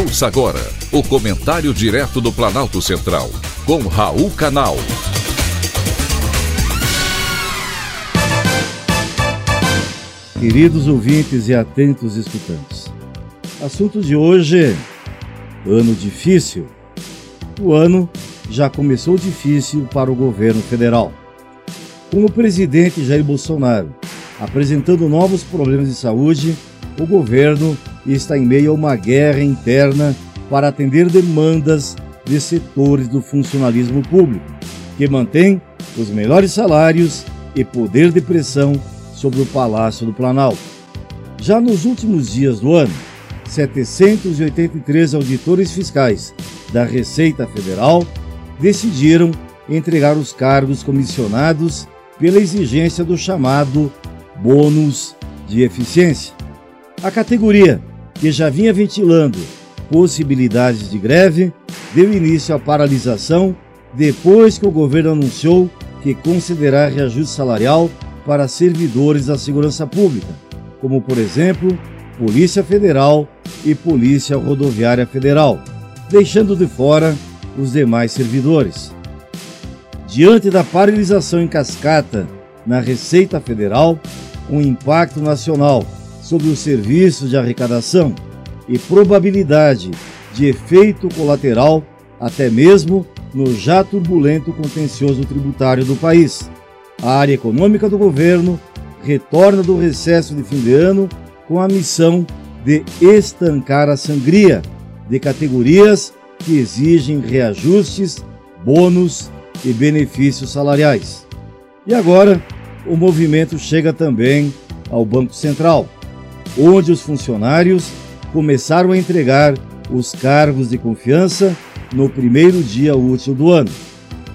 Ouça agora o comentário direto do Planalto Central, com Raul Canal. Queridos ouvintes e atentos escutantes, assunto de hoje: ano difícil. O ano já começou difícil para o governo federal. Com o presidente Jair Bolsonaro apresentando novos problemas de saúde, o governo está em meio a uma guerra interna para atender demandas de setores do funcionalismo público, que mantém os melhores salários e poder de pressão sobre o Palácio do Planalto. Já nos últimos dias do ano, 783 auditores fiscais da Receita Federal decidiram entregar os cargos comissionados pela exigência do chamado bônus de eficiência. A categoria, que já vinha ventilando possibilidades de greve, deu início à paralisação depois que o governo anunciou que considerará reajuste salarial para servidores da segurança pública, como, por exemplo, Polícia Federal e Polícia Rodoviária Federal, deixando de fora os demais servidores. Diante da paralisação em cascata na Receita Federal, um impacto nacional sobre os serviços de arrecadação e probabilidade de efeito colateral até mesmo no já turbulento contencioso tributário do país. A área econômica do governo retorna do recesso de fim de ano com a missão de estancar a sangria de categorias que exigem reajustes, bônus e benefícios salariais. E agora, o movimento chega também ao Banco Central, onde os funcionários começaram a entregar os cargos de confiança no primeiro dia útil do ano.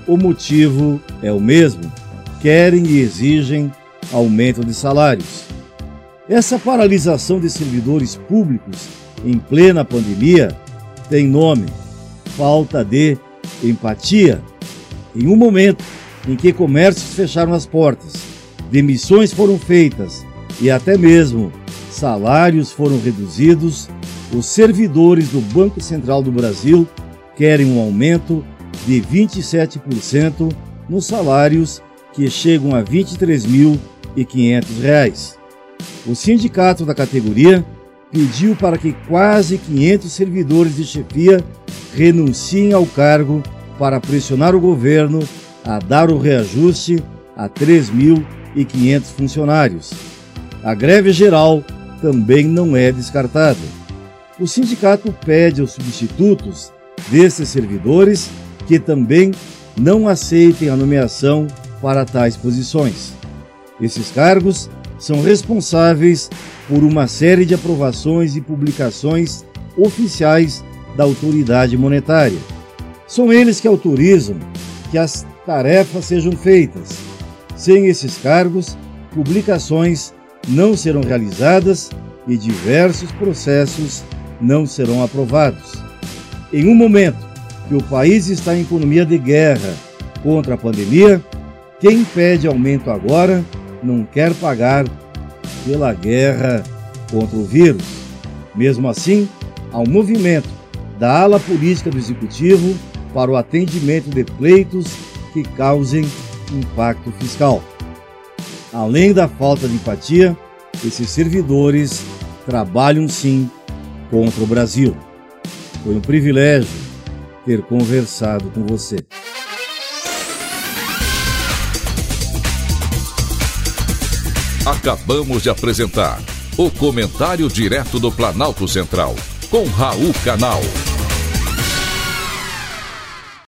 O motivo é o mesmo: querem e exigem aumento de salários. Essa paralisação de servidores públicos em plena pandemia tem nome: falta de empatia. Em um momento em que comércios fecharam as portas, demissões foram feitas e até mesmo salários foram reduzidos, os servidores do Banco Central do Brasil querem um aumento de 27% nos salários que chegam a R$ 23.500. O sindicato da categoria pediu para que quase 500 servidores de chefia renunciem ao cargo para pressionar o governo a dar o reajuste a 3.500 funcionários. A greve geral também não é descartada. O sindicato pede aos substitutos desses servidores que também não aceitem a nomeação para tais posições. Esses cargos são responsáveis por uma série de aprovações e publicações oficiais da autoridade monetária. São eles que autorizam que as tarefas sejam feitas. Sem esses cargos, publicações não serão realizadas e diversos processos não serão aprovados. Em um momento que o país está em economia de guerra contra a pandemia, quem pede aumento agora não quer pagar pela guerra contra o vírus. Mesmo assim, há um movimento da ala política do executivo para o atendimento de pleitos que causem impacto fiscal. Além da falta de empatia, esses servidores trabalham sim contra o Brasil. Foi um privilégio ter conversado com você. Acabamos de apresentar o Comentário Direto do Planalto Central, com Raul Canal.